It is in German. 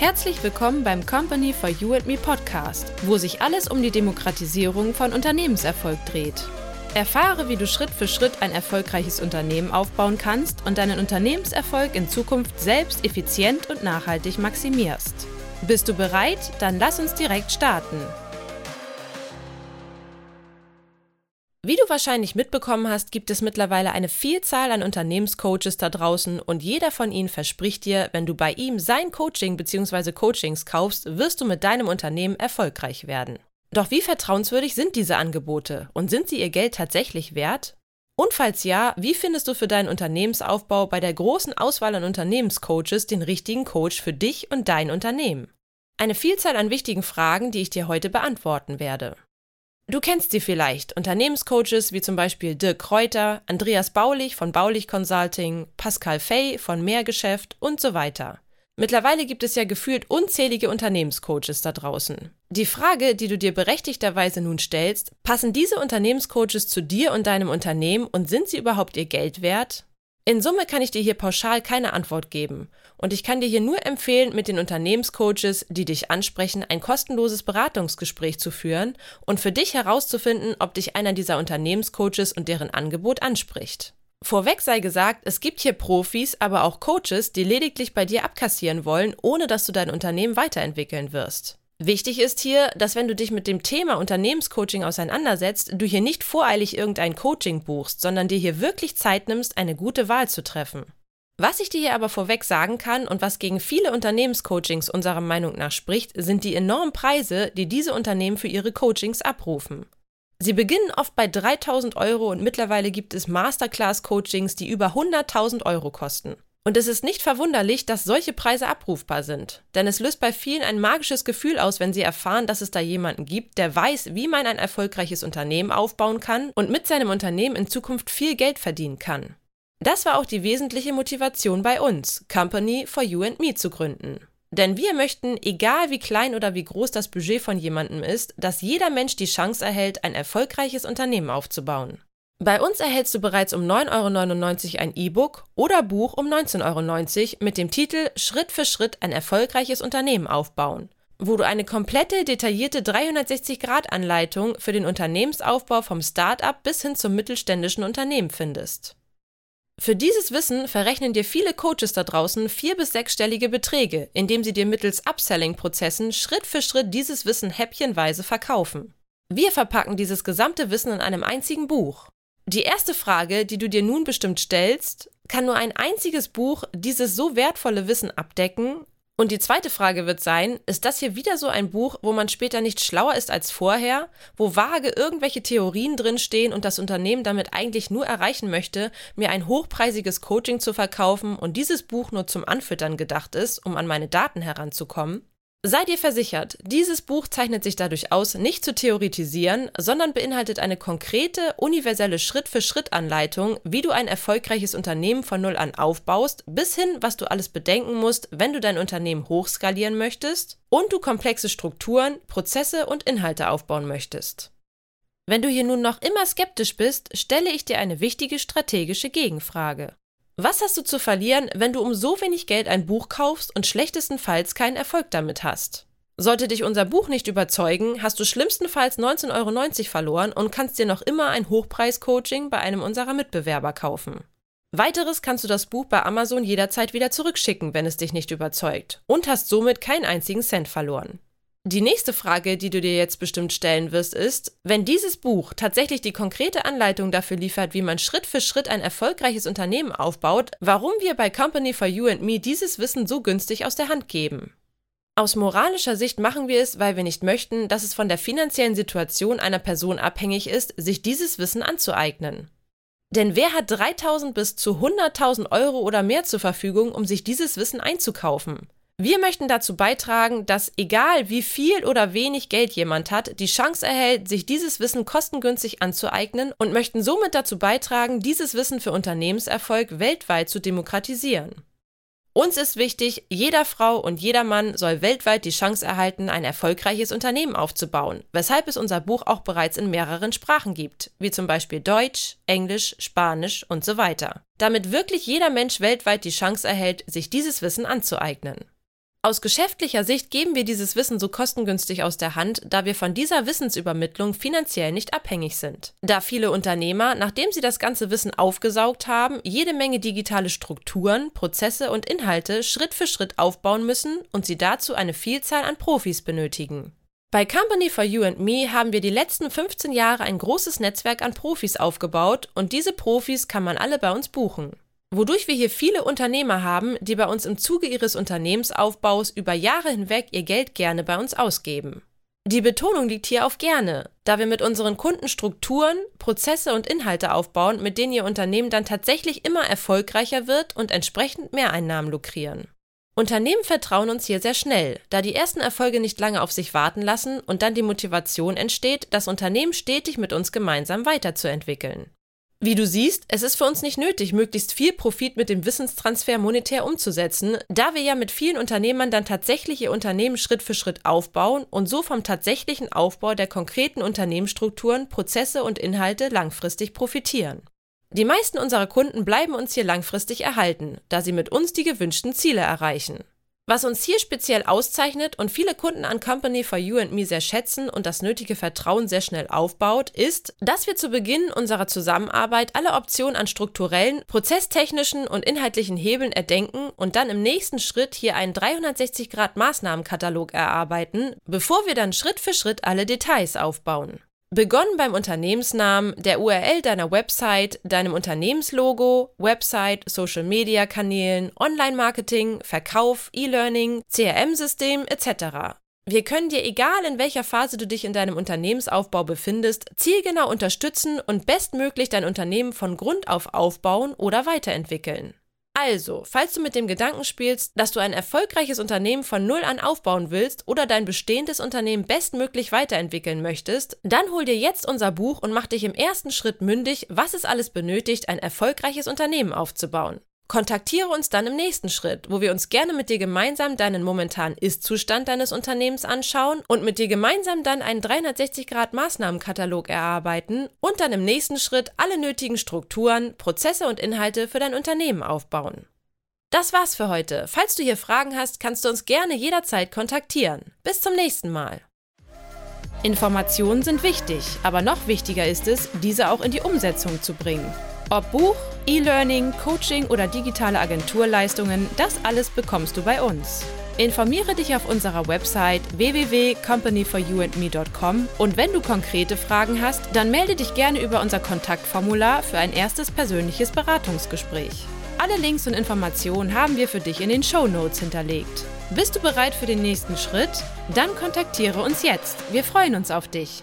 Herzlich willkommen beim Company for You and Me Podcast, wo sich alles um die Demokratisierung von Unternehmenserfolg dreht. Erfahre, wie du Schritt für Schritt ein erfolgreiches Unternehmen aufbauen kannst und deinen Unternehmenserfolg in Zukunft selbst effizient und nachhaltig maximierst. Bist du bereit? Dann lass uns direkt starten. Wie du wahrscheinlich mitbekommen hast, gibt es mittlerweile eine Vielzahl an Unternehmenscoaches da draußen und jeder von ihnen verspricht dir, wenn du bei ihm sein Coaching bzw. Coachings kaufst, wirst du mit deinem Unternehmen erfolgreich werden. Doch wie vertrauenswürdig sind diese Angebote und sind sie ihr Geld tatsächlich wert? Und falls ja, wie findest du für deinen Unternehmensaufbau bei der großen Auswahl an Unternehmenscoaches den richtigen Coach für dich und dein Unternehmen? Eine Vielzahl an wichtigen Fragen, die ich dir heute beantworten werde. Du kennst sie vielleicht, Unternehmenscoaches wie zum Beispiel Dirk Kräuter, Andreas Baulich von Baulich Consulting, Pascal Fay von Mehrgeschäft und so weiter. Mittlerweile gibt es ja gefühlt unzählige Unternehmenscoaches da draußen. Die Frage, die du dir berechtigterweise nun stellst, passen diese Unternehmenscoaches zu dir und deinem Unternehmen und sind sie überhaupt ihr Geld wert? In Summe kann ich dir hier pauschal keine Antwort geben. Und ich kann dir hier nur empfehlen, mit den Unternehmenscoaches, die dich ansprechen, ein kostenloses Beratungsgespräch zu führen und für dich herauszufinden, ob dich einer dieser Unternehmenscoaches und deren Angebot anspricht. Vorweg sei gesagt, es gibt hier Profis, aber auch Coaches, die lediglich bei dir abkassieren wollen, ohne dass du dein Unternehmen weiterentwickeln wirst. Wichtig ist hier, dass wenn du dich mit dem Thema Unternehmenscoaching auseinandersetzt, du hier nicht voreilig irgendein Coaching buchst, sondern dir hier wirklich Zeit nimmst, eine gute Wahl zu treffen. Was ich dir hier aber vorweg sagen kann und was gegen viele Unternehmenscoachings unserer Meinung nach spricht, sind die enormen Preise, die diese Unternehmen für ihre Coachings abrufen. Sie beginnen oft bei 3000 Euro und mittlerweile gibt es Masterclass-Coachings, die über 100.000 Euro kosten. Und es ist nicht verwunderlich, dass solche Preise abrufbar sind. Denn es löst bei vielen ein magisches Gefühl aus, wenn sie erfahren, dass es da jemanden gibt, der weiß, wie man ein erfolgreiches Unternehmen aufbauen kann und mit seinem Unternehmen in Zukunft viel Geld verdienen kann. Das war auch die wesentliche Motivation bei uns, Company for You and Me zu gründen. Denn wir möchten, egal wie klein oder wie groß das Budget von jemandem ist, dass jeder Mensch die Chance erhält, ein erfolgreiches Unternehmen aufzubauen. Bei uns erhältst du bereits um 9,99 Euro ein E-Book oder Buch um 19,90 Euro mit dem Titel Schritt für Schritt ein erfolgreiches Unternehmen aufbauen, wo du eine komplette, detaillierte 360-Grad-Anleitung für den Unternehmensaufbau vom Start-up bis hin zum mittelständischen Unternehmen findest. Für dieses Wissen verrechnen dir viele Coaches da draußen vier- bis sechsstellige Beträge, indem sie dir mittels Upselling-Prozessen Schritt für Schritt dieses Wissen häppchenweise verkaufen. Wir verpacken dieses gesamte Wissen in einem einzigen Buch. Die erste Frage, die du dir nun bestimmt stellst, kann nur ein einziges Buch dieses so wertvolle Wissen abdecken? Und die zweite Frage wird sein, ist das hier wieder so ein Buch, wo man später nicht schlauer ist als vorher, wo vage irgendwelche Theorien drinstehen und das Unternehmen damit eigentlich nur erreichen möchte, mir ein hochpreisiges Coaching zu verkaufen und dieses Buch nur zum Anfüttern gedacht ist, um an meine Daten heranzukommen? Sei dir versichert, dieses Buch zeichnet sich dadurch aus, nicht zu theoretisieren, sondern beinhaltet eine konkrete, universelle Schritt-für-Schritt-Anleitung, wie du ein erfolgreiches Unternehmen von Null an aufbaust, bis hin, was du alles bedenken musst, wenn du dein Unternehmen hochskalieren möchtest und du komplexe Strukturen, Prozesse und Inhalte aufbauen möchtest. Wenn du hier nun noch immer skeptisch bist, stelle ich dir eine wichtige strategische Gegenfrage. Was hast du zu verlieren, wenn du um so wenig Geld ein Buch kaufst und schlechtestenfalls keinen Erfolg damit hast? Sollte dich unser Buch nicht überzeugen, hast du schlimmstenfalls 19,90 Euro verloren und kannst dir noch immer ein Hochpreis-Coaching bei einem unserer Mitbewerber kaufen. Weiteres kannst du das Buch bei Amazon jederzeit wieder zurückschicken, wenn es dich nicht überzeugt, und hast somit keinen einzigen Cent verloren. Die nächste Frage, die du dir jetzt bestimmt stellen wirst, ist, wenn dieses Buch tatsächlich die konkrete Anleitung dafür liefert, wie man Schritt für Schritt ein erfolgreiches Unternehmen aufbaut, warum wir bei Company for You and Me dieses Wissen so günstig aus der Hand geben. Aus moralischer Sicht machen wir es, weil wir nicht möchten, dass es von der finanziellen Situation einer Person abhängig ist, sich dieses Wissen anzueignen. Denn wer hat 3000 bis zu 100.000 Euro oder mehr zur Verfügung, um sich dieses Wissen einzukaufen? Wir möchten dazu beitragen, dass egal wie viel oder wenig Geld jemand hat, die Chance erhält, sich dieses Wissen kostengünstig anzueignen und möchten somit dazu beitragen, dieses Wissen für Unternehmenserfolg weltweit zu demokratisieren. Uns ist wichtig, jeder Frau und jeder Mann soll weltweit die Chance erhalten, ein erfolgreiches Unternehmen aufzubauen, weshalb es unser Buch auch bereits in mehreren Sprachen gibt, wie zum Beispiel Deutsch, Englisch, Spanisch und so weiter, damit wirklich jeder Mensch weltweit die Chance erhält, sich dieses Wissen anzueignen. Aus geschäftlicher Sicht geben wir dieses Wissen so kostengünstig aus der Hand, da wir von dieser Wissensübermittlung finanziell nicht abhängig sind. Da viele Unternehmer, nachdem sie das ganze Wissen aufgesaugt haben, jede Menge digitale Strukturen, Prozesse und Inhalte Schritt für Schritt aufbauen müssen und sie dazu eine Vielzahl an Profis benötigen. Bei Company for You and Me haben wir die letzten 15 Jahre ein großes Netzwerk an Profis aufgebaut und diese Profis kann man alle bei uns buchen wodurch wir hier viele Unternehmer haben, die bei uns im Zuge ihres Unternehmensaufbaus über Jahre hinweg ihr Geld gerne bei uns ausgeben. Die Betonung liegt hier auf gerne, da wir mit unseren Kunden Strukturen, Prozesse und Inhalte aufbauen, mit denen ihr Unternehmen dann tatsächlich immer erfolgreicher wird und entsprechend Mehreinnahmen lukrieren. Unternehmen vertrauen uns hier sehr schnell, da die ersten Erfolge nicht lange auf sich warten lassen und dann die Motivation entsteht, das Unternehmen stetig mit uns gemeinsam weiterzuentwickeln. Wie du siehst, es ist für uns nicht nötig, möglichst viel Profit mit dem Wissenstransfer monetär umzusetzen, da wir ja mit vielen Unternehmern dann tatsächlich ihr Unternehmen Schritt für Schritt aufbauen und so vom tatsächlichen Aufbau der konkreten Unternehmensstrukturen, Prozesse und Inhalte langfristig profitieren. Die meisten unserer Kunden bleiben uns hier langfristig erhalten, da sie mit uns die gewünschten Ziele erreichen. Was uns hier speziell auszeichnet und viele Kunden an Company for You and Me sehr schätzen und das nötige Vertrauen sehr schnell aufbaut, ist, dass wir zu Beginn unserer Zusammenarbeit alle Optionen an strukturellen, prozesstechnischen und inhaltlichen Hebeln erdenken und dann im nächsten Schritt hier einen 360-Grad-Maßnahmenkatalog erarbeiten, bevor wir dann Schritt für Schritt alle Details aufbauen. Begonnen beim Unternehmensnamen, der URL deiner Website, deinem Unternehmenslogo, Website, Social-Media-Kanälen, Online-Marketing, Verkauf, E-Learning, CRM-System etc. Wir können dir, egal in welcher Phase du dich in deinem Unternehmensaufbau befindest, zielgenau unterstützen und bestmöglich dein Unternehmen von Grund auf aufbauen oder weiterentwickeln. Also, falls du mit dem Gedanken spielst, dass du ein erfolgreiches Unternehmen von Null an aufbauen willst oder dein bestehendes Unternehmen bestmöglich weiterentwickeln möchtest, dann hol dir jetzt unser Buch und mach dich im ersten Schritt mündig, was es alles benötigt, ein erfolgreiches Unternehmen aufzubauen. Kontaktiere uns dann im nächsten Schritt, wo wir uns gerne mit dir gemeinsam deinen momentanen Ist-Zustand deines Unternehmens anschauen und mit dir gemeinsam dann einen 360-Grad-Maßnahmenkatalog erarbeiten und dann im nächsten Schritt alle nötigen Strukturen, Prozesse und Inhalte für dein Unternehmen aufbauen. Das war's für heute. Falls du hier Fragen hast, kannst du uns gerne jederzeit kontaktieren. Bis zum nächsten Mal. Informationen sind wichtig, aber noch wichtiger ist es, diese auch in die Umsetzung zu bringen. Ob Buch, E-Learning, Coaching oder digitale Agenturleistungen, das alles bekommst du bei uns. Informiere dich auf unserer Website www.companyforyouandme.com und wenn du konkrete Fragen hast, dann melde dich gerne über unser Kontaktformular für ein erstes persönliches Beratungsgespräch. Alle Links und Informationen haben wir für dich in den Show Notes hinterlegt. Bist du bereit für den nächsten Schritt? Dann kontaktiere uns jetzt. Wir freuen uns auf dich.